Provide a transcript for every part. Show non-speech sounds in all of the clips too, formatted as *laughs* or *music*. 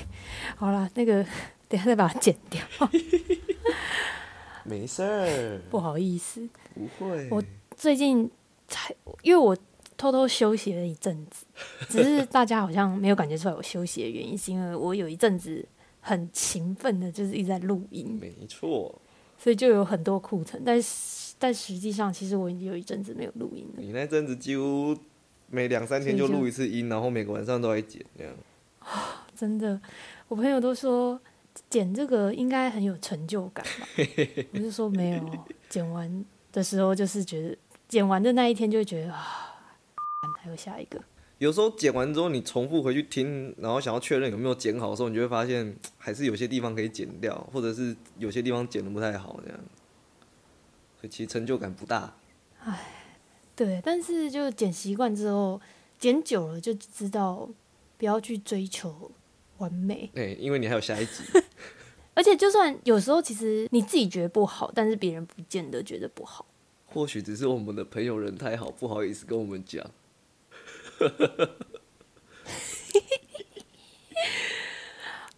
*laughs* 好啦，那个 *laughs* 等下再把它剪掉，*laughs* 没事儿，不好意思。不会。我最近才，因为我偷偷休息了一阵子，只是大家好像没有感觉出来我休息的原因，是因为我有一阵子很勤奋的，就是一直在录音，没错。所以就有很多库存，但是但实际上，其实我已经有一阵子没有录音了。你那阵子几乎每两三天就录一次音，然后每个晚上都在剪，这样。真的，我朋友都说剪这个应该很有成就感吧？*laughs* 我就说没有，剪完的时候就是觉得剪完的那一天就会觉得啊，还有下一个。有时候剪完之后，你重复回去听，然后想要确认有没有剪好的时候，你就会发现还是有些地方可以剪掉，或者是有些地方剪的不太好，这样，所以其实成就感不大。唉，对，但是就剪习惯之后，剪久了就知道不要去追求完美。对，因为你还有下一集。*laughs* 而且就算有时候其实你自己觉得不好，但是别人不见得觉得不好。或许只是我们的朋友人太好，不好意思跟我们讲。*laughs*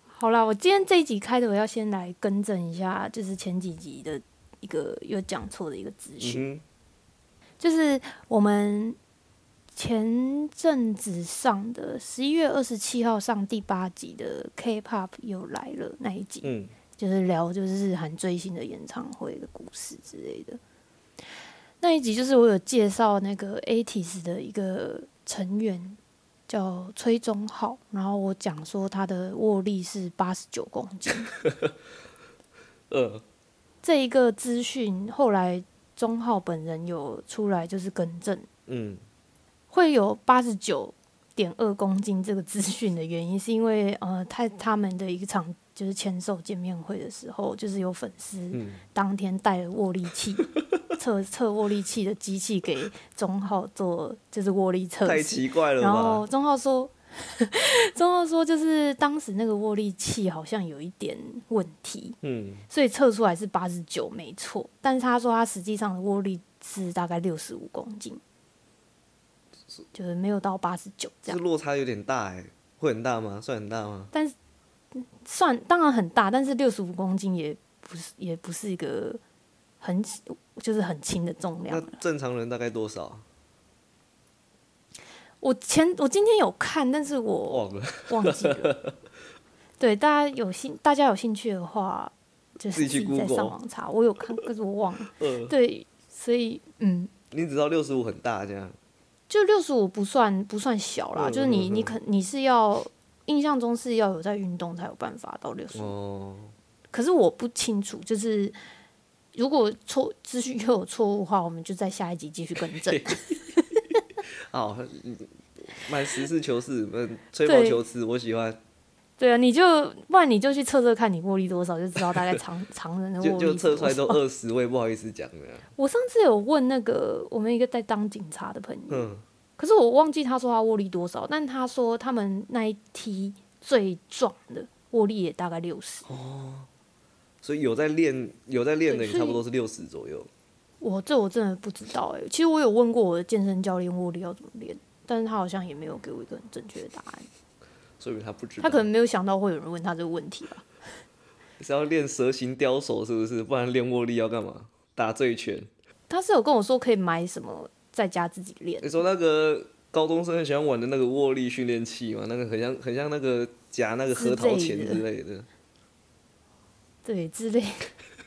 好啦，我今天这一集开头要先来更正一下，就是前几集的一个有讲错的一个资讯，就是我们前阵子上的十一月二十七号上第八集的 K-pop 又来了那一集，嗯，就是聊就是日韩最新的演唱会的故事之类的。那一集就是我有介绍那个 ATEEZ 的一个。成员叫崔宗浩，然后我讲说他的握力是八十九公斤。呃，*laughs* 这一个资讯后来钟浩本人有出来就是更正，嗯，会有八十九点二公斤这个资讯的原因，是因为呃，他他们的一场就是签售见面会的时候，就是有粉丝当天带了握力器。测测握力器的机器给钟浩做，就是握力测试。太奇怪了然后钟浩说，*laughs* 钟浩说就是当时那个握力器好像有一点问题，嗯，所以测出来是八十九没错，但是他说他实际上的握力是大概六十五公斤，就是没有到八十九这样。落差有点大哎，会很大吗？算很大吗？但是算当然很大，但是六十五公斤也不是也不是一个很。就是很轻的重量。那正常人大概多少？我前我今天有看，但是我忘了忘记了。*laughs* 对，大家有兴大家有兴趣的话，就是自己在上网查。我有看，可是我忘了。*laughs* 对，所以嗯。你只知道六十五很大这样？就六十五不算不算小啦，就是你你肯你是要印象中是要有在运动才有办法到六十五。可是我不清楚，就是。如果错资讯又有错误的话，我们就在下一集继续更正。*laughs* 好，蛮实事求是，嗯，吹毛求疵，我喜欢。对啊，你就不然你就去测测看你握力多少，就知道大概常常 *laughs* 人的握力。就测出来都二十，我也不好意思讲的。我上次有问那个我们一个在当警察的朋友，嗯，可是我忘记他说他握力多少，但他说他们那一梯最壮的握力也大概六十。哦。所以有在练，有在练的也差不多是六十左右。我这我真的不知道哎，其实我有问过我的健身教练握力要怎么练，但是他好像也没有给我一个很正确的答案。所以他不知道。他可能没有想到会有人问他这个问题吧？是要练蛇形雕手是不是？不然练握力要干嘛？打醉拳？他是有跟我说可以买什么在家自己练。你说那个高中生很喜欢玩的那个握力训练器嘛？那个很像很像那个夹那个核桃钳之类的。对，之类。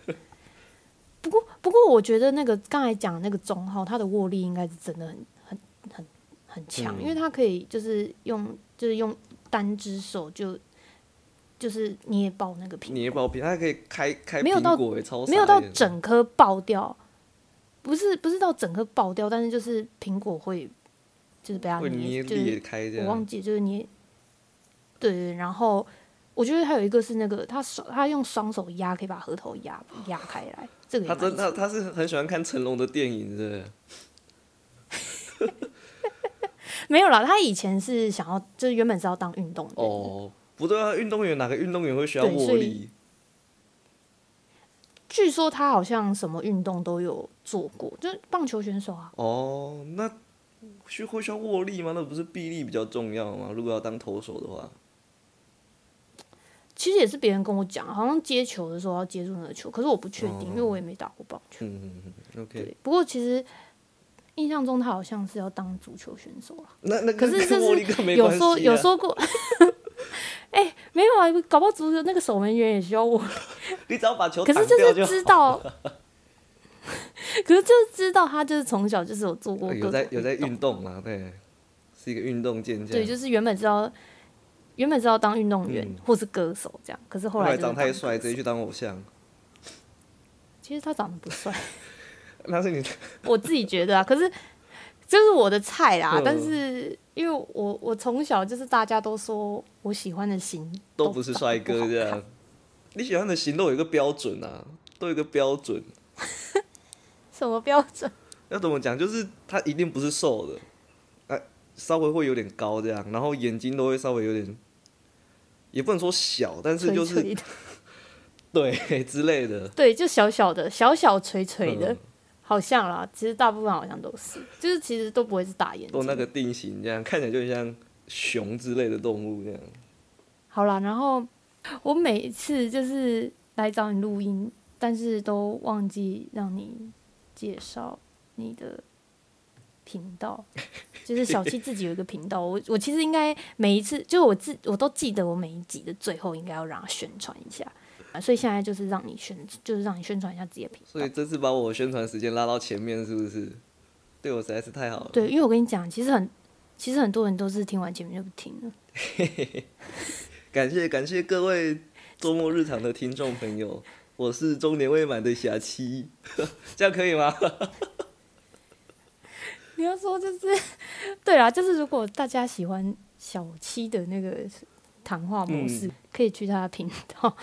*laughs* 不过，不过，我觉得那个刚才讲那个中号，他的握力应该是真的很、很、很、很强，因为他可以就是用，就是用单只手就就是捏爆那个苹果，捏爆苹，他可以开开没有到没有到整颗爆掉，不是不是到整颗爆掉，但是就是苹果会就是被它捏裂开，我忘记就是捏，对对，然后。我觉得还有一个是那个，他手他用双手压，可以把核桃压压开来。这个他真他他是很喜欢看成龙的电影，是不是？*laughs* *laughs* 没有啦，他以前是想要，就是原本是要当运动员。哦，不对啊，运动员哪个运动员会需要握力？据说他好像什么运动都有做过，就是棒球选手啊。哦，那需会需要握力吗？那不是臂力比较重要吗？如果要当投手的话。其实也是别人跟我讲，好像接球的时候要接住那个球，可是我不确定，因为我也没打过棒球。嗯嗯嗯，OK。对，不过其实印象中他好像是要当足球选手了。那那可是跟就是有说有说过，哎、没有啊，搞不好足球那个守门员也需要我，*laughs* 你只要把球可是就是知道，*laughs* 可是就是知道他就是从小就是有做过有在有在运动嘛，对，是一个运动健将。对，就是原本知道原本知道当运动员、嗯或是歌手这样，可是后后来长太帅，直接去当偶像。其实他长得不帅，那是你我自己觉得啊，可是就是我的菜啦。嗯但是因为我我从小就是大家都说我喜欢的型都不是帅哥这样。你喜欢的型都有一个标准啊，都有一个标准。*laughs* 什么标准？*laughs* 要怎么讲？就是他一定不是瘦的，哎、稍微会有点高这样，然后眼睛都会稍微有点，也不能说小，但是就是垂垂的，对 *laughs* 之类的。对，就小小的，小小垂垂的，嗯好像啦。其实大部分好像都是，就是其实都不会是大眼睛。都那个定型这样，看起来就很像熊之类的动物这样。好啦，然后我每一次就是来找你录音，但是都忘记让你介绍你的频道，就是小七自己有一个频道。我我其实应该每一次，就我自我都记得我每一集的最后应该要让他宣传一下，啊所以现在就是让你宣，就是让你宣传一下自己的频道。所以这次把我宣传时间拉到前面，是不是？对我实在是太好了。对，因为我跟你讲，其实很其实很多人都是听完前面就不听了。*laughs* 感谢感谢各位周末日常的听众朋友，我是中年未满的侠妻，*laughs* 这样可以吗？*laughs* 你要说就是，对啊，就是如果大家喜欢小七的那个谈话模式，嗯可以去他的频道。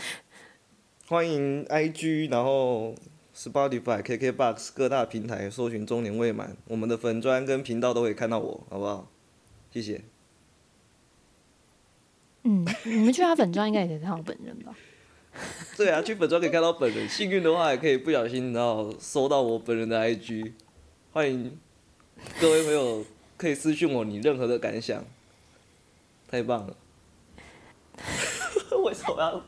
欢迎 IG，然后 Spotify、KKBox 各大平台搜寻中年未满，我们的粉砖跟频道都可以看到我，好不好？谢谢。嗯，你们去他粉砖应该也可以看到本人吧？*laughs* 对啊，去粉砖可以看到本人，幸运的话也可以不小心然后搜到我本人的 IG，欢迎各位朋友可以私信我你任何的感想，太棒了。*laughs* 为什么要？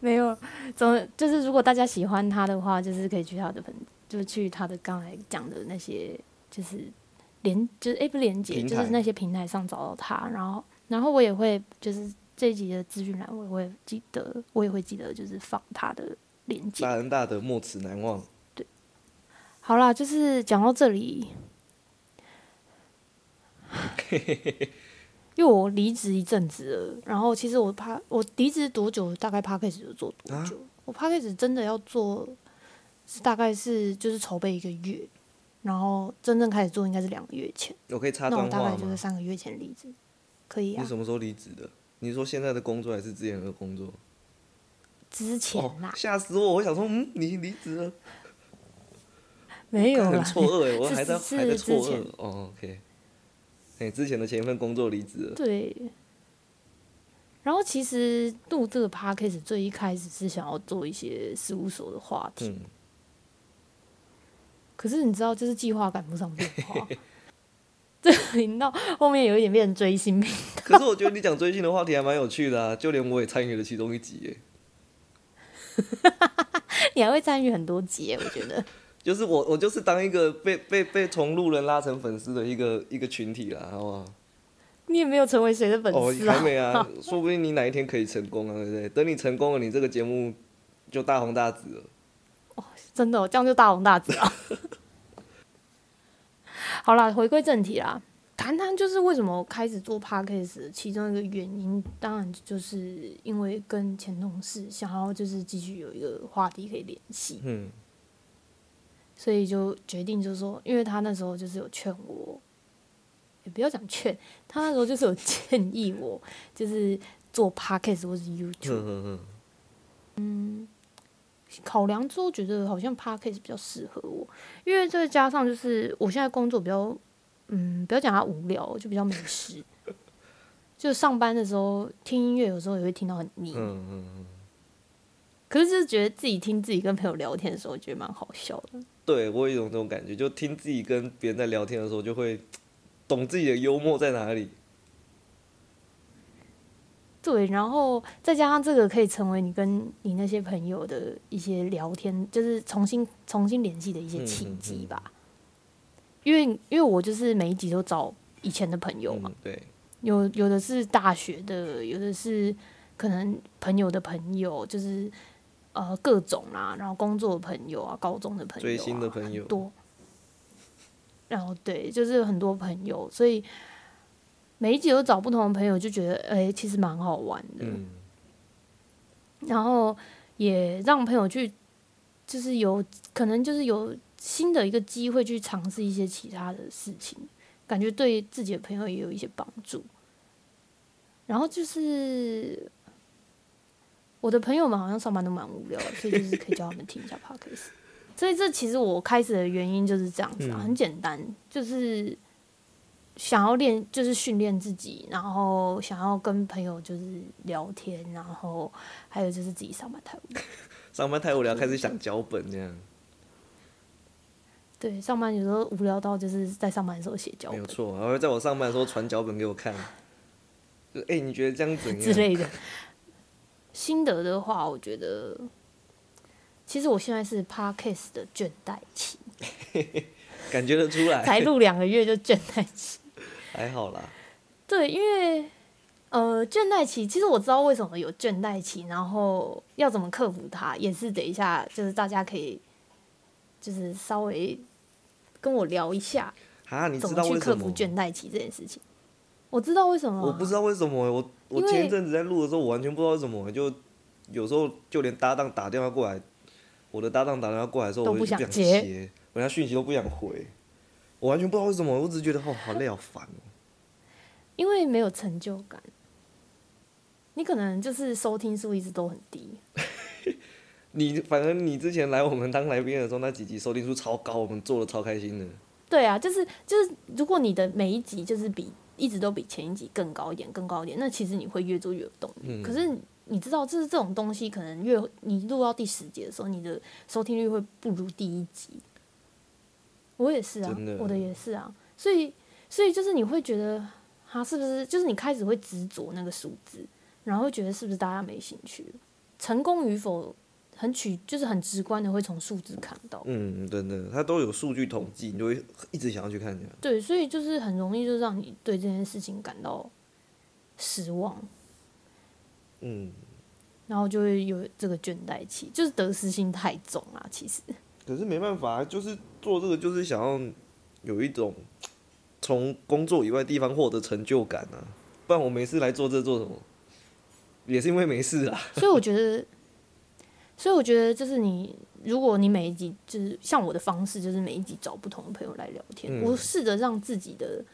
*laughs* 没有，总就是如果大家喜欢他的话，就是可以去他的粉，就是去他的刚才讲的那些，就是连就是诶不是连接，就是那些平台上找到他，然后然后我也会就是这一集的资讯栏，我也会记得，我也会记得就是放他的连接。大恩大德，莫齿难忘。对好啦，就是讲到这里，*laughs* 因为我离职一阵子了，然后其实我怕我离职多久，大概 p a c k a g e 就做多久。我 p a c k a g e 真的要做，是大概是就是筹备一个月，然后真正开始做应该是两个月前。我可以插那我大段话吗？概就是三个月前离职，可以啊你。什么时候离职的？你是说现在的工作还是之前的工作？之前哦啦，，吓死我！我想说，嗯，你离职了，没有很啦，错愕哎，我是还在 *laughs* 是还在错愕。哦，OK，哎，之前的前一份工作离职了，对。然后其实录这个 podcast 最一开始是想要做一些事务所的话题，嗯，可是你知道，就是计划赶不上变化。*laughs* 这个频道后面有一点变成追星频，可是我觉得你讲追星的话题还蛮有趣的啊，就连我也参与了其中一集耶。*laughs* 你还会参与很多集，我觉得。就是我，我就是当一个被被被从路人拉成粉丝的一个一个群体啦，好不好？你也没有成为谁的粉哦，丝啊？还没啊，*laughs* 说不定你哪一天可以成功啊，对不对？等你成功了，你这个节目就大红大紫了。哦真的、哦，这样就大红大紫了。*laughs* 好啦，回归正题啦，谈谈就是为什么开始做 podcast，其中一个原因，当然就是因为跟前同事想要就是继续有一个话题可以联系，嗯，所以就决定就是说，因为他那时候就是有劝我，也不要讲劝，他那时候就是有建议我，就是做 podcast 或是 YouTube，哼哼哼，考量之后觉得好像 podcast 比较适合我，因为再加上就是我现在工作比较，嗯，不要讲它无聊，就比较没事。就上班的时候听音乐，有时候也会听到很腻。嗯嗯嗯，可是就是觉得自己听自己跟朋友聊天的时候，觉得蛮好笑的。对我有一种这种感觉，就听自己跟别人在聊天的时候，就会懂自己的幽默在哪里。对，然后再加上这个可以成为你跟你那些朋友的一些聊天，就是重新重新联系的一些契机吧。因为因为我就是每一集都找以前的朋友嘛，对，有有的是大学的，有的是可能朋友的朋友，就是呃各种啦，然后工作的朋友啊，高中的朋友，追星的朋友多。然后对，就是很多朋友，所以。每一集都找不同的朋友，就觉得哎，其实蛮好玩的。然后也让朋友去，就是有可能就是有新的一个机会去尝试一些其他的事情，感觉对自己的朋友也有一些帮助。然后就是我的朋友们好像上班都蛮无聊，*laughs* 所以就是可以叫他们听一下 podcast。所以这其实我开始的原因就是这样子啊，很简单，就是。想要练就是训练自己，然后想要跟朋友就是聊天，然后还有就是自己上班太无聊，*laughs* 上班太无聊开始想脚本这样。对，上班有时候无聊到就是在上班的时候写脚本，没有错，然后在我上班的时候传脚本给我看，就哎你觉得这样怎样 *laughs* 之类的。心得的话，我觉得其实我现在是 podcast 的倦怠期，*laughs* 感觉得出来，才录两个月就倦怠期。还好啦，对，因为呃，倦怠期，其实我知道为什么有倦怠期，然后要怎么克服它，也是等一下，就是大家可以就是稍微跟我聊一下啊，你怎么去克服倦怠期这件事情？我知道为什么，我不知道为什么，我我前一阵子在录的时候，我完全不知道为什么，就有时候就连搭档打电话过来，我的搭档打电话过来的时候，我不想接，人家讯息都不想回。我完全不知道为什么，我只是觉得哦，好累，好烦哦。*laughs* 因为没有成就感，你可能就是收听数一直都很低。*laughs* 你反正你之前来我们当来宾的时候，那几集收听数超高，我们做的超开心的。对啊，就是就是，如果你的每一集就是比一直都比前一集更高一点，更高一点，那其实你会越做越有动力。可是你知道，就是这种东西，可能越你录到第十集的时候，你的收听率会不如第一集。我也是啊，我的也是啊，所以所以就是你会觉得他是不是就是你开始会执着那个数字，然后会觉得是不是大家没兴趣？成功与否很取就是很直观的会从数字看到。嗯，真的，它都有数据统计，你就会一直想要去看。对，所以就是很容易就让你对这件事情感到失望。嗯，然后就会有这个倦怠期，就是得失心太重啊，其实。可是没办法，就是做这个，就是想要有一种从工作以外地方获得成就感啊。不然我没事来做这做什么？也是因为没事啊。所以我觉得，所以我觉得，就是你，如果你每一集就是像我的方式，就是每一集找不同的朋友来聊天，我试着让自己的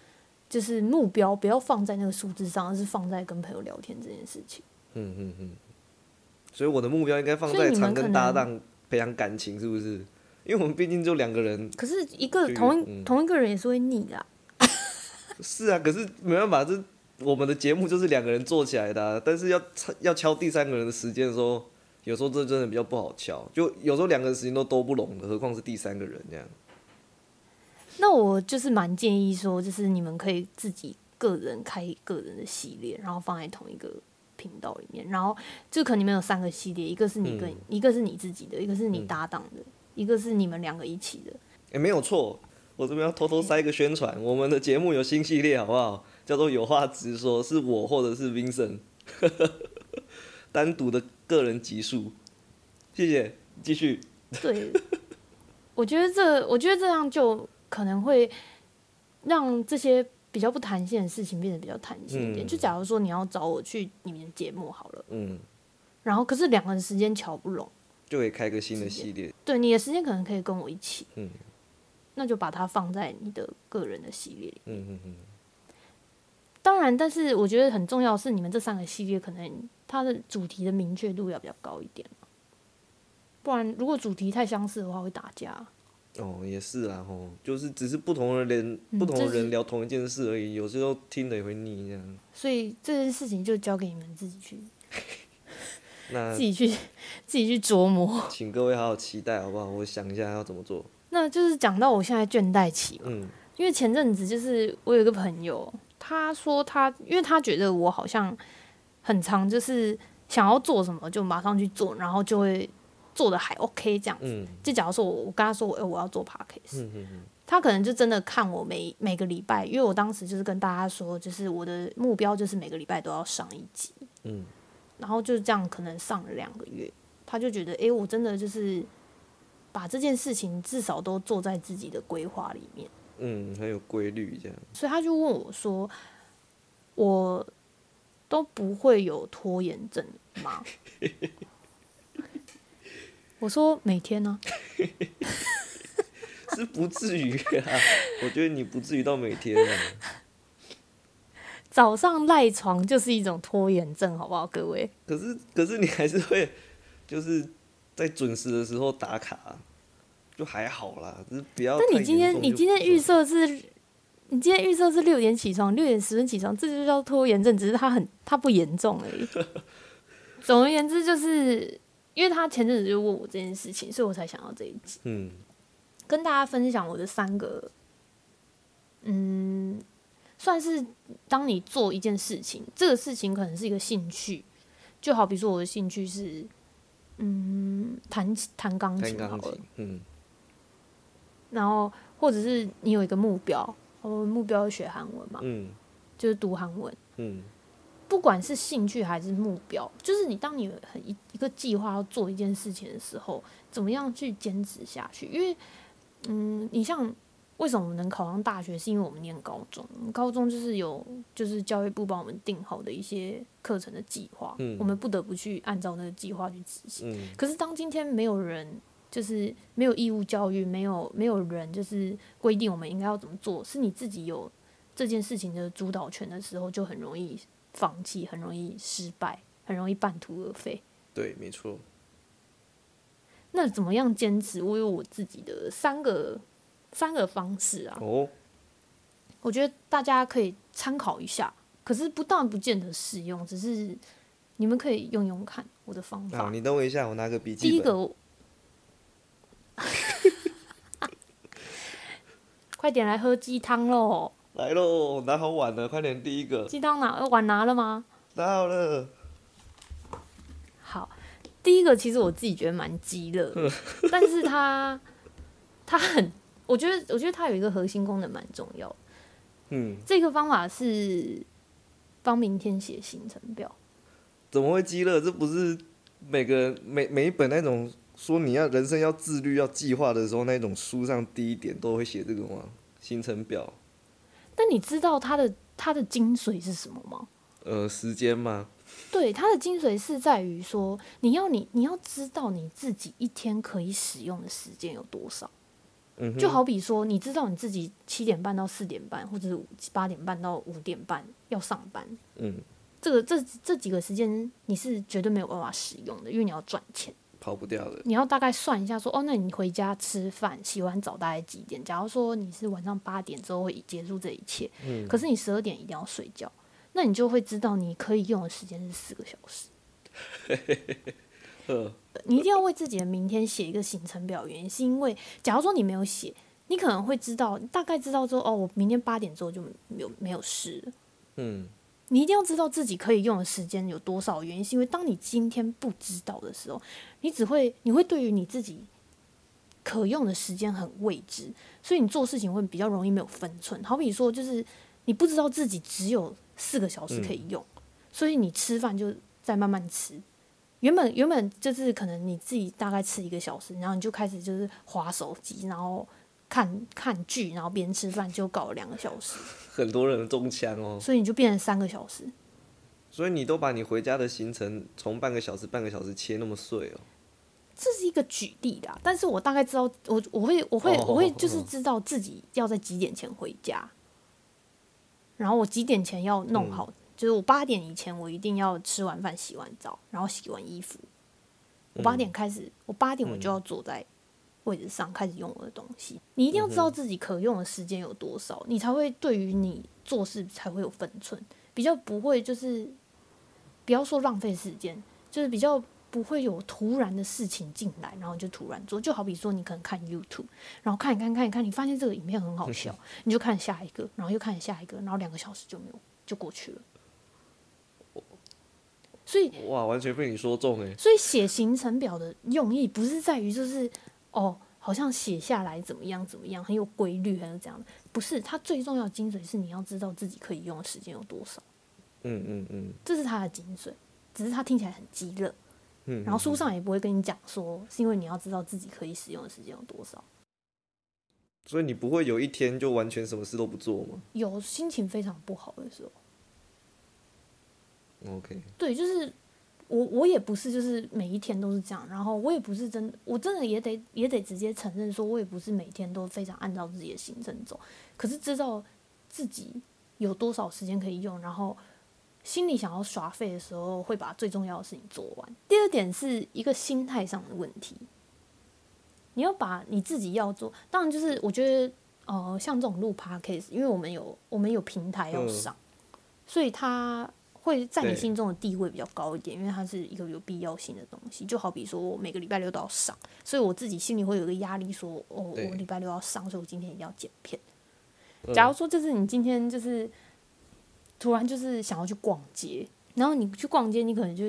就是目标不要放在那个数字上，而是放在跟朋友聊天这件事情。嗯嗯嗯。所以我的目标应该放在常跟搭档培养感情，是不是？因为我们毕竟就两个人，可是一个同一同一个人也是会腻的。*laughs* 是啊，可是没办法，这我们的节目就是两个人做起来的，但是要要敲第三个人的时间的时候，有时候这真的比较不好敲，就有时候两个人时间都都不拢的，何况是第三个人这样。那我就是蛮建议说，就是你们可以自己个人开个人的系列，然后放在同一个频道里面，然后就可能你们有三个系列，一个是你跟一个是你自己的，一个是你搭档的。一个是你们两个一起的，哎，没有错，我这边要偷偷塞一个宣传，我们的节目有新系列，好不好？叫做有话直说，是我或者是 Vincent *laughs* 单独的个人集数，谢谢，继续。对，我觉得这，我觉得这样就可能会让这些比较不弹性的事情变得比较弹性一点。就假如说你要找我去你们的节目好了，嗯，然后可是两个人时间瞧不拢。就可以开个新的系列。对，你的时间可能可以跟我一起。嗯。那就把它放在你的个人的系列里。嗯嗯嗯。当然，但是我觉得很重要是你们这三个系列可能它的主题的明确度要比较高一点。不然，如果主题太相似的话，会打架。哦，也是啊，吼，就是只是不同的人，不同的人聊同一件事而已，有时候听的也会腻这样。所以这件事情就交给你们自己去。*laughs* 那自己去自己去琢磨，请各位好好期待好不好？我想一下要怎么做。那就是讲到我现在倦怠期嘛，嗯，因为前阵子就是我有一个朋友，他说他，因为他觉得我好像很长就是想要做什么就马上去做，然后就会做的还 OK 这样子。就假如说我我跟他说，哎，我要做 podcast，他可能就真的看我每每个礼拜，因为我当时就是跟大家说，就是我的目标就是每个礼拜都要上一集。嗯，然后就这样可能上了两个月，他就觉得，哎，我真的就是把这件事情至少都做在自己的规划里面。嗯，很有规律这样。所以他就问我说：“我都不会有拖延症吗？” *laughs* 我说：“每天呢。*laughs* ”是不至于啊，我觉得你不至于到每天啊。早上赖床就是一种拖延症，好不好，各位？可是，可是你还是会，就是在准时的时候打卡。就还好啦，只是不要。那你今天你今天预设是，你今天预测是六点起床，六点十分起床，这就叫拖延症，只是它很它不严重而已。*laughs* 总而言之，就是因为他前阵子就问我这件事情，所以我才想到这一集。嗯，跟大家分享我的三个，嗯，算是当你做一件事情，这个事情可能是一个兴趣，就好比说我的兴趣是，嗯，弹弹钢琴好了，嗯。然后，或者是你有一个目标，我目标学韩文嘛，嗯，就是读韩文，嗯，不管是兴趣还是目标，就是你当你很一一个计划要做一件事情的时候，怎么样去坚持下去？因为，嗯，你像为什么我们能考上大学，是因为我们念高中，高中就是有就是教育部帮我们定好的一些课程的计划，嗯，我们不得不去按照那个计划去执行。嗯，可是当今天没有人。就是没有义务教育，没有没有人就是规定我们应该要怎么做，是你自己有这件事情的主导权的时候，就很容易放弃，很容易失败，很容易半途而废。对，没错。那怎么样坚持？我有我自己的三个三个方式啊。哦。我觉得大家可以参考一下，可是不但不见得适用，只是你们可以用用看我的方法。你等我一下，我拿个笔记。第一个。快点来喝鸡汤喽！来喽，拿好碗了，快点第一个。鸡汤拿碗拿了吗？拿好了。好，第一个其实我自己觉得蛮鸡肋，*laughs* 但是它它很，我觉得我觉得它有一个核心功能蛮重要。嗯，这个方法是帮明天写行程表。怎么会鸡肋？这不是每个每每一本那种。说你要人生要自律要计划的时候，那种书上第一点都会写这个吗？行程表。但你知道它的它的精髓是什么吗？呃，时间吗？对，它的精髓是在于说，你要你你要知道你自己一天可以使用的时间有多少。嗯。就好比说，你知道你自己七点半到四点半，或者是八点半到五点半要上班。嗯。这个这这几个时间你是绝对没有办法使用的，因为你要赚钱。跑不掉的。你要大概算一下，说哦，那你回家吃饭、洗完澡大概几点？假如说你是晚上八点之后会结束这一切，嗯，可是你十二点一定要睡觉，那你就会知道你可以用的时间是四个小时。*laughs* 你一定要为自己的明天写一个行程表，原因是因为，假如说你没有写，你可能会知道，大概知道说，哦，我明天八点之后就没有没有事了。嗯。你一定要知道自己可以用的时间有多少，原因是因为当你今天不知道的时候，你只会你会对于你自己可用的时间很未知，所以你做事情会比较容易没有分寸。好比说，就是你不知道自己只有四个小时可以用，所以你吃饭就再慢慢吃。原本原本就是可能你自己大概吃一个小时，然后你就开始就是划手机，然后。看看剧，然后边吃饭就搞了两个小时，*laughs* 很多人中枪哦。所以你就变成三个小时。所以你都把你回家的行程从半个小时、半个小时切那么碎哦。这是一个举例的，但是我大概知道，我我会我会我会就是知道自己要在几点前回家，然后我几点前要弄好，就是我八点以前我一定要吃完饭、洗完澡，然后洗完衣服。我八点开始，我八点我就要坐在。位置上开始用我的东西，你一定要知道自己可用的时间有多少，你才会对于你做事才会有分寸，比较不会就是不要说浪费时间，就是比较不会有突然的事情进来，然后就突然做。就好比说你可能看 YouTube，然后看一看看一看，你发现这个影片很好笑，*laughs* 你就看下一个，然后又看下一个，然后两个小时就没有就过去了。所以哇，完全被你说中哎。所以写行程表的用意不是在于就是哦，好像写下来怎么样怎么样，很有规律，还是这样的。不是，它最重要的精髓是你要知道自己可以用的时间有多少。嗯嗯嗯，这是它的精髓，只是它听起来很激热。嗯，然后书上也不会跟你讲说，是因为你要知道自己可以使用的时间有多少。所以你不会有一天就完全什么事都不做吗？有心情非常不好的时候。OK。对，就是我，我也不是就是每一天都是这样，然后我也不是真的，我真的也得也得直接承认，说我也不是每天都非常按照自己的行程走。可是知道自己有多少时间可以用，然后心里想要耍废的时候，会把最重要的事情做完。第二点是一个心态上的问题。你要把你自己要做，当然就是我觉得，呃，像这种录 podcast，因为我们有我们有平台要上，所以它会在你心中的地位比较高一点，因为它是一个有必要性的东西。就好比说我每个礼拜六都要上，所以我自己心里会有一个压力，说哦，我礼拜六要上，所以我今天一定要剪片。假如说就是你今天就是突然就是想要去逛街，然后你去逛街，你可能就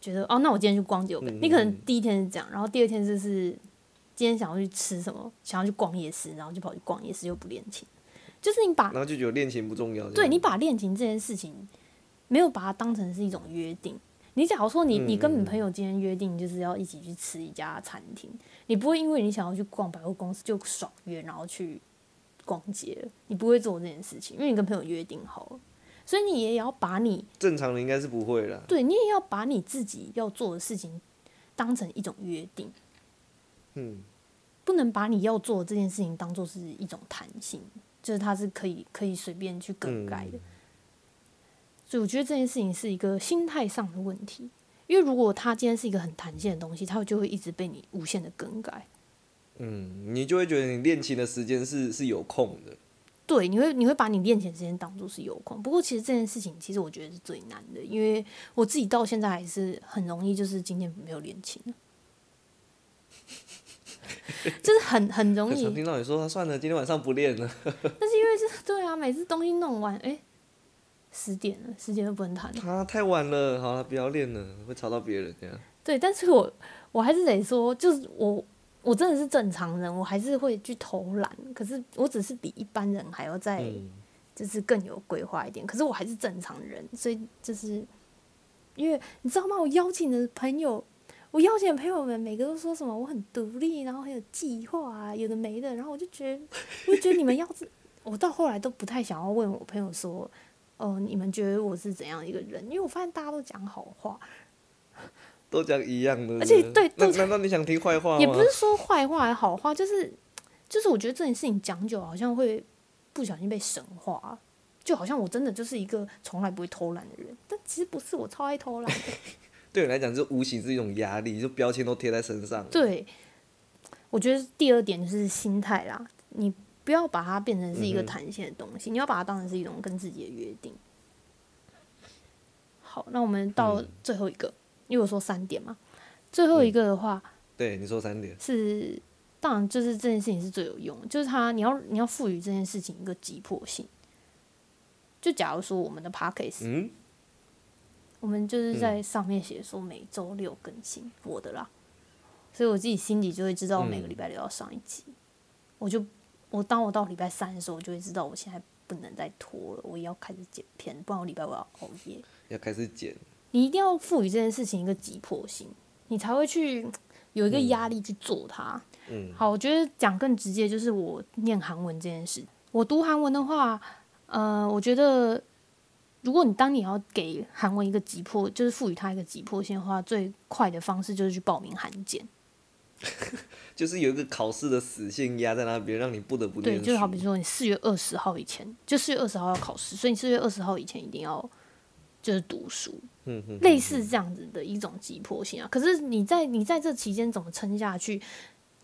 觉得哦，那我今天去逛街，你可能第一天是这样，然后第二天就是。今天想要去吃什么？想要去逛夜市，然后就跑去逛夜市，又不练琴。就是你把，然后就觉得练琴不重要。对你把练琴这件事情，没有把它当成是一种约定。你假如说你你跟你朋友今天约定就是要一起去吃一家餐厅，你不会因为你想要去逛百货公司就爽约，然后去逛街。你不会做这件事情，因为你跟朋友约定好了。所以你也要把你正常的应该是不会了。对你也要把你自己要做的事情当成一种约定。嗯，不能把你要做这件事情当做是一种弹性，就是它是可以可以随便去更改的。所以我觉得这件事情是一个心态上的问题，因为如果它今天是一个很弹性的东西，它就会一直被你无限的更改。嗯，你就会觉得你练琴的时间是是有空的。对，你会你会把你练琴时间当做是有空。不过其实这件事情，其实我觉得是最难的，因为我自己到现在还是很容易，就是今天没有练琴。就是很很容易。听到你说他算了，今天晚上不练了。但是因为是，对啊，每次东西弄完，哎，十点了，十点都不能弹。啊，太晚了，好了，不要练了，会吵到别人这样。对，但是我我还是得说，就是我我真的是正常人，我还是会去偷懒。可是我只是比一般人还要再就是更有规划一点。可是我还是正常人，所以就是因为你知道吗？我邀请的朋友。我邀请的朋友们，每个都说什么我很独立，然后很有计划啊，有的没的。然后我就觉得，我就觉得你们要是，*laughs* 我到后来都不太想要问我朋友说，哦，你们觉得我是怎样一个人？因为我发现大家都讲好话，都讲一样的。而且对，难道你想听坏话？也不是说坏话还好话，就是就是我觉得这件事情讲久，好像会不小心被神化，就好像我真的就是一个从来不会偷懒的人，但其实不是，我超爱偷懒。*laughs* 对你来讲，就无形是一种压力，就标签都贴在身上。对，我觉得第二点就是心态啦，你不要把它变成是一个弹性的东西，你要把它当成是一种跟自己的约定。好，那我们到最后一个，因为我说三点嘛，最后一个的话，对你说三点是，当然就是这件事情是最有用，就是它你要你要赋予这件事情一个急迫性。就假如说我们的 p a c k a g e 嗯。我们就是在上面写说每周六更新我的啦，所以我自己心里就会知道每个礼拜六要上一集。我就我当我到礼拜三的时候，我就会知道我现在不能再拖了，我要开始剪片，不然我礼拜我要熬夜。要开始剪。你一定要赋予这件事情一个急迫性，你才会去有一个压力去做它。嗯。好，我觉得讲更直接就是我念韩文这件事。我读韩文的话，呃，我觉得。如果你当你要给韩文一个急迫，就是赋予它一个急迫性的话，最快的方式就是去报名韩检。*laughs* 就是有一个考试的死线压在那边，让你不得不对，就好比说你四月二十号以前，就四月二十号要考试，所以你四月二十号以前一定要就是读书，嗯嗯，类似这样子的一种急迫性啊。可是你在你在这期间怎么撑下去，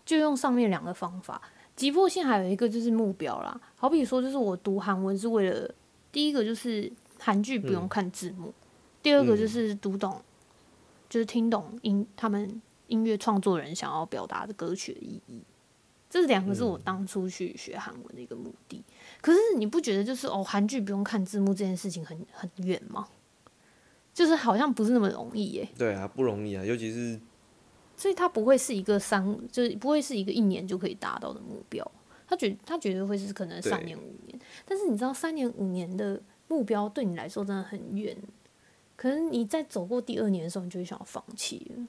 就用上面两个方法。急迫性还有一个就是目标啦，好比说就是我读韩文是为了第一个就是。韩剧不用看字幕，第二个就是读懂，就是听懂音他们音乐创作人想要表达的歌曲的意义。这两个是我当初去学韩文的一个目的。可是你不觉得就是哦，韩剧不用看字幕这件事情很很远吗？就是好像不是那么容易耶。对啊，不容易啊，尤其是，所以它不会是一个三，就是不会是一个一年就可以达到的目标。他觉他觉得会是可能三年五年，但是你知道三年五年的目标对你来说真的很远，可能你在走过第二年的时候，你就会想要放弃了。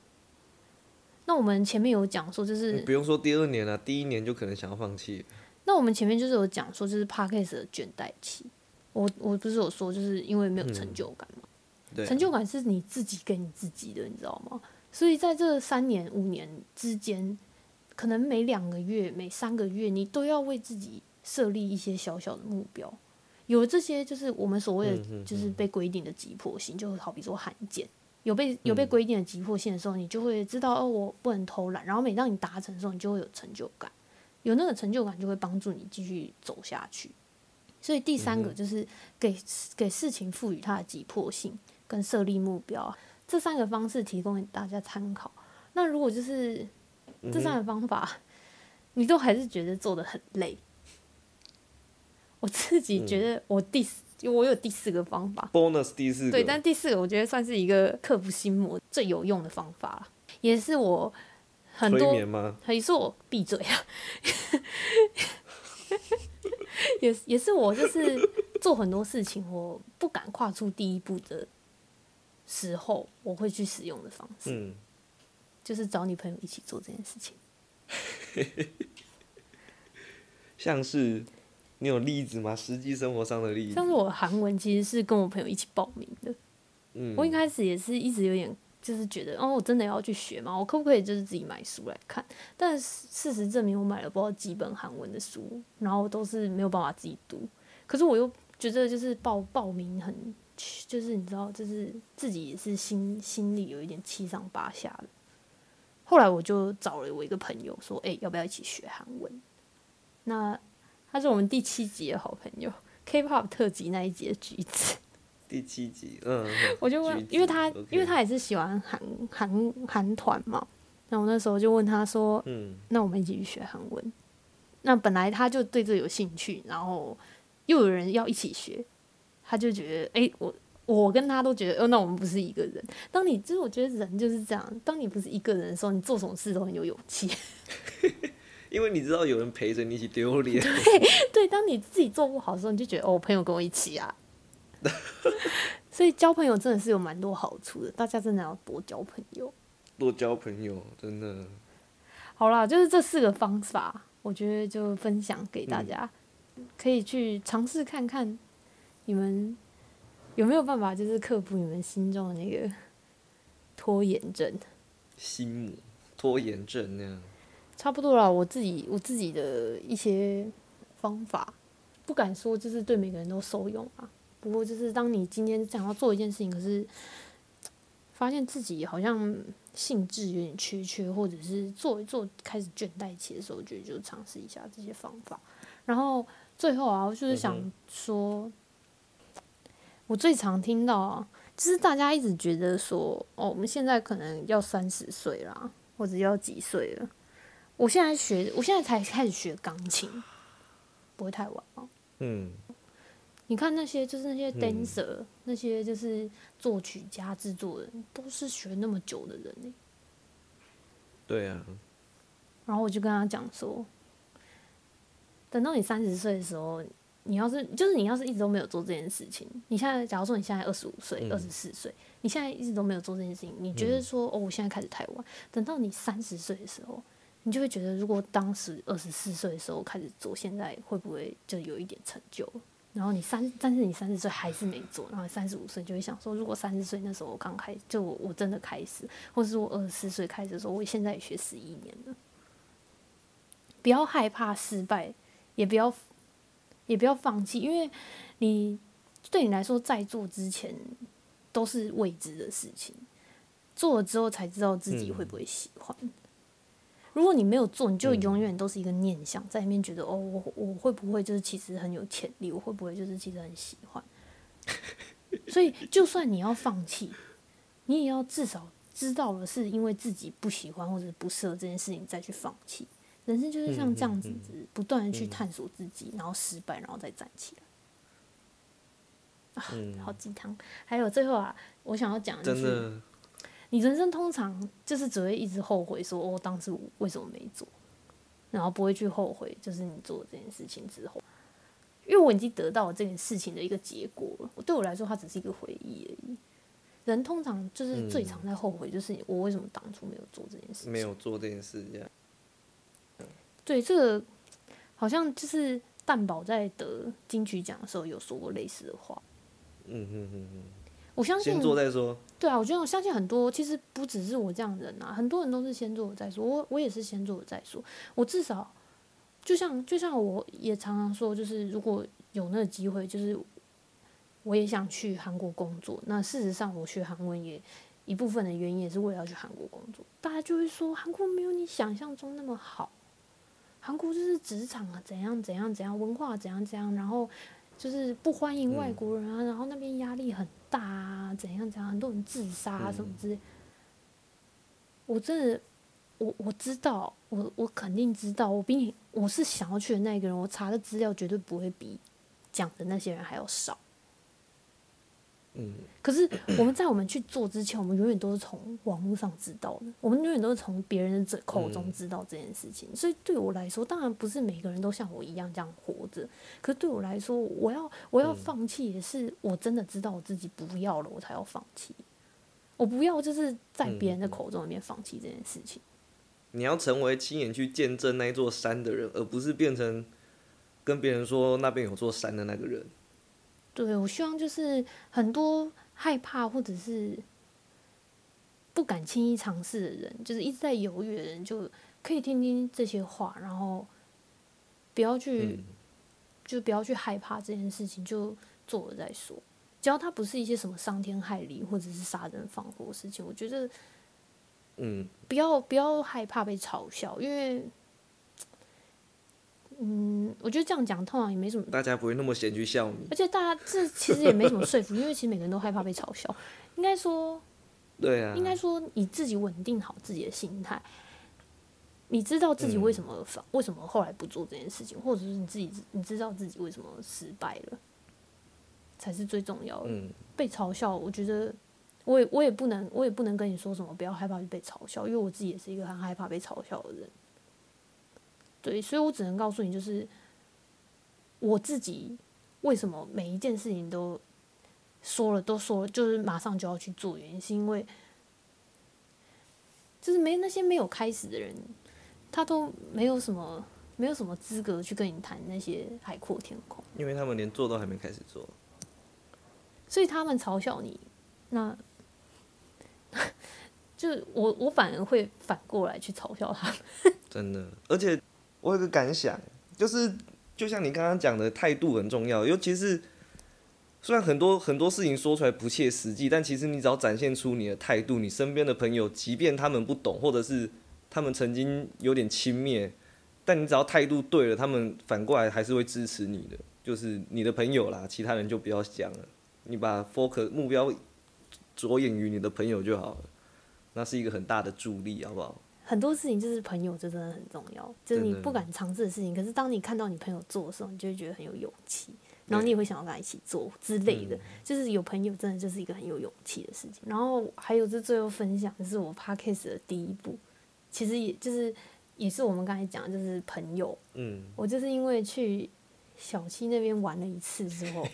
那我们前面有讲说，就是不用说第二年了，第一年就可能想要放弃。那我们前面就是有讲说，就是 p a r k a s 的倦怠期。我我不是有说，就是因为没有成就感嘛？对，成就感是你自己给你自己的，你知道吗？所以在这三年五年之间，可能每两个月、每三个月，你都要为自己设立一些小小的目标。有这些，就是我们所谓的，就是被规定的急迫性，就好比说罕见。有被有被规定的急迫性的时候，你就会知道哦，我不能偷懒。然后每当你达成的时候，你就会有成就感，有那个成就感就会帮助你继续走下去。所以第三个就是给给事情赋予它的急迫性跟设立目标，这三个方式提供给大家参考。那如果就是这三个方法，你都还是觉得做的很累，我自己觉得我第四。我有第四个方法，bonus 第四个，对，但第四个我觉得算是一个克服心魔最有用的方法也是我很多，也是我闭嘴啊，*laughs* 也也是我就是做很多事情我不敢跨出第一步的时候，我会去使用的方式，嗯，就是找女朋友一起做这件事情，*laughs* 像是。你有例子吗？实际生活上的例子？像是我韩文其实是跟我朋友一起报名的。嗯，我一开始也是一直有点就是觉得，哦，我真的要去学吗？我可不可以就是自己买书来看？但事实证明，我买了不知道几本韩文的书，然后都是没有办法自己读。可是我又觉得就是报报名很，就是你知道，就是自己也是心心里有一点七上八下的。后来我就找了我一个朋友说，哎，要不要一起学韩文？那他是我们第七集的好朋友，K-pop 特辑那一集的橘子。*laughs* 第七集，嗯，我就问，因为他，因为他也是喜欢韩韩韩团嘛，那我那时候就问他说，嗯，那我们一起去学韩文。那本来他就对这有兴趣，然后又有人要一起学，他就觉得，哎，我我跟他都觉得，哦，那我们不是一个人。当你，就是我觉得人就是这样，当你不是一个人的时候，你做什么事都很有勇气。*laughs* 因为你知道有人陪着你一起丢脸。对 *laughs* 对，当你自己做不好的时候，你就觉得哦，朋友跟我一起啊。*laughs* 所以交朋友真的是有蛮多好处的，大家真的要多交朋友。多交朋友，真的。好啦，就是这四个方法，我觉得就分享给大家，可以去尝试看看，你们有没有办法，就是克服你们心中的那个拖延症。心魔，拖延症那样。差不多了，我自己我自己的一些方法，不敢说就是对每个人都受用啊。不过就是当你今天想要做一件事情，可是发现自己好像兴致有点缺缺，或者是做一做开始倦怠期的时候，我觉得就尝试一下这些方法。然后最后啊，我就是想说，我最常听到啊，就是大家一直觉得说，哦，我们现在可能要三十岁啦，或者要几岁了。我现在学，我现在才开始学钢琴，不会太晚吗？嗯，你看那些就是那些 dancer，那些就是作曲家、制作人，都是学那么久的人呢。对啊。然后我就跟他讲说，等到你三十岁的时候，你要是就是你要是一直都没有做这件事情，你现在假如说你现在二十五岁、二十四岁，你现在一直都没有做这件事情，你觉得说哦，我现在开始太晚，等到你三十岁的时候。你就会觉得，如果当时二十四岁的时候开始做，现在会不会就有一点成就？然后你三，但是你三十岁还是没做，然后三十五岁就会想说，如果三十岁那时候我刚开，就我真的开始，或是我二十四岁开始的时候，我现在也学十一年了。不要害怕失败，也不要，也不要放弃，因为你对你来说，在做之前都是未知的事情，做了之后才知道自己会不会喜欢。如果你没有做，你就永远都是一个念想，在里面觉得哦，我我会不会就是其实很有潜力，我会不会就是其实很喜欢？*laughs* 所以，就算你要放弃，你也要至少知道了是因为自己不喜欢或者不适合这件事情再去放弃。人生就是像这样子，不断的去探索自己，然后失败，然后再站起来。啊，好鸡汤。还有最后啊，我想要讲真的，你人生通常就是只会一直后悔，说哦，当时为什么没做，然后不会去后悔，就是你做这件事情之后，因为我已经得到了这件事情的一个结果了。对我来说，它只是一个回忆而已。人通常就是最常在后悔，就是我为什么当初没有做这件事情，没有做这件事这样。对，这个好像就是蛋宝在得金曲奖的时候有说过类似的话。嗯哼哼哼，我相信先做再说。对啊，我觉得我相信很多，其实不只是我这样人啊，很多人都是先做再说。我我也是先做再说。我至少就像就像我也常常说，就是如果有那个机会，就是我也想去韩国工作。那事实上，我学韩文也一部分的原因也是为了要去韩国工作。大家就会说，韩国没有你想象中那么好。韩国就是职场啊，怎样怎样怎样，文化怎样怎样，然后就是不欢迎外国人啊，然后那边压力很大啊，怎样怎样，很多人自杀什么之类。我真的，我我知道，我我肯定知道，我比你，我是想要去的那一个人，我查的资料绝对不会比讲的那些人还要少。嗯，可是我们在我们去做之前，我们永远都是从网络上知道的，我们永远都是从别人的口中知道这件事情。所以对我来说，当然不是每个人都像我一样这样活着。可是对我来说，我要我要放弃，也是我真的知道我自己不要了，我才要放弃。我不要就是在别人的口中里面放弃这件事情。你要成为亲眼去见证那一座山的人，而不是变成跟别人说那边有座山的那个人。对，我希望就是很多害怕或者是不敢轻易尝试的人，就是一直在犹豫的人，就可以听听这些话，然后不要去，就不要去害怕这件事情，就做了再说。只要它不是一些什么伤天害理或者是杀人放火的事情，我觉得，嗯，不要不要害怕被嘲笑，因为。嗯，我觉得这样讲通常也没什么，大家不会那么闲去笑你。而且大家这其实也没什么说服，因为其实每个人都害怕被嘲笑。应该说，*laughs* 对啊，应该说你自己稳定好自己的心态，你知道自己为什么反，为什么后来不做这件事情，或者是你自己你知道自己为什么失败了，才是最重要的。嗯，被嘲笑，我觉得我也我也不能我也不能跟你说什么不要害怕被嘲笑，因为我自己也是一个很害怕被嘲笑的人。对，所以我只能告诉你，就是我自己为什么每一件事情都说了，都说了，就是马上就要去做，原因是因为就是没那些没有开始的人，他都没有什么没有什么资格去跟你谈那些海阔天空，因为他们连做都还没开始做，所以他们嘲笑你，那 *laughs* 就我我反而会反过来去嘲笑他们，*laughs* 真的，而且。我有个感想，就是就像你刚刚讲的态度很重要，尤其是虽然很多很多事情说出来不切实际，但其实你只要展现出你的态度，你身边的朋友，即便他们不懂，或者是他们曾经有点轻蔑，但你只要态度对了，他们反过来还是会支持你的。就是你的朋友啦，其他人就不要讲了，你把 focus 目标着眼于你的朋友就好了，那是一个很大的助力，好不好？很多事情就是朋友，就真的很重要。就是你不敢尝试的事情，可是当你看到你朋友做的时候，你就会觉得很有勇气，然后你也会想要跟他一起做之类的。就是有朋友真的就是一个很有勇气的事情。然后还有这最后分享，是我 podcast 的第一步，其实也就是也是我们刚才讲，就是朋友。嗯。我就是因为去小七那边玩了一次之后，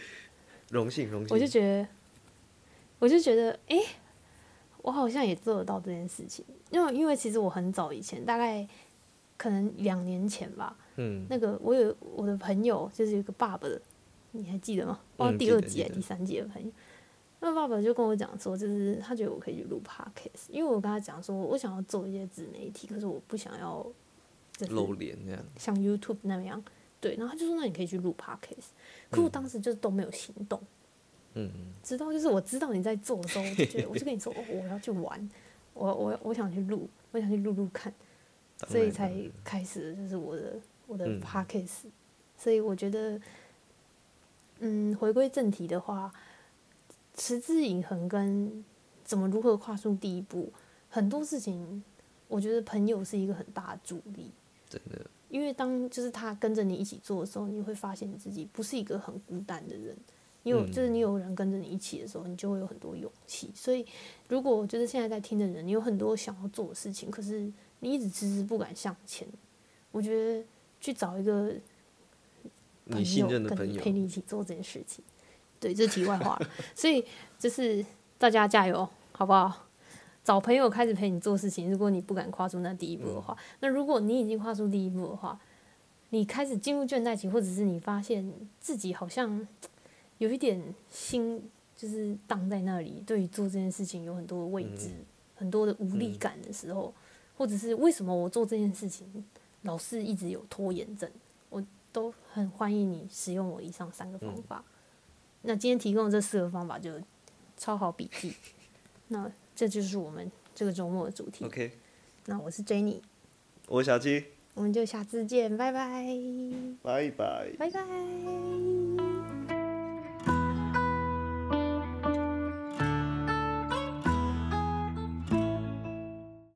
*laughs* 荣幸荣幸，我就觉得，我就觉得，哎。我好像也做得到这件事情，因为因为其实我很早以前，大概可能两年前吧，嗯，那个我有我的朋友，就是有个爸爸的，你还记得吗？哦，第二季还是第三季的朋友，那爸爸就跟我讲说，就是他觉得我可以去录 podcast，因为我跟他讲说，我想要做一些自媒体，可是我不想要露脸这样，像 YouTube 那样，对，然后他就说，那你可以去录 podcast，可我当时就是都没有行动。嗯，直到就是我知道你在做的时候，我就觉得，*laughs* 我就跟你说，我要去玩，我我我想去录，我想去录录看，所以才开始就是我的我的 podcast。所以我觉得，嗯，回归正题的话，持之以恒跟怎么如何跨出第一步，很多事情，我觉得朋友是一个很大的助力。真的，因为当就是他跟着你一起做的时候，你会发现你自己不是一个很孤单的人。你有就是你有人跟着你一起的时候，你就会有很多勇气。所以，如果就是现在在听的人，你有很多想要做的事情，可是你一直迟迟不敢向前，我觉得去找一个你信任的朋友陪你一起做这件事情。对，这是题外话。*laughs* 所以就是大家加油，好不好？找朋友开始陪你做事情。如果你不敢跨出那第一步的话，那如果你已经跨出第一步的话，你开始进入倦怠期，或者是你发现自己好像有一点心就是荡在那里，对于做这件事情有很多的未知、很多的无力感的时候，或者是为什么我做这件事情老是一直有拖延症，我都很欢迎你使用我以上三个方法。那今天提供的这四个方法就抄好笔记。*laughs* 那。这就是我们这个周末的主题。OK，那我是 Jenny，我是小七，我们就下次见，拜拜，拜拜，拜拜。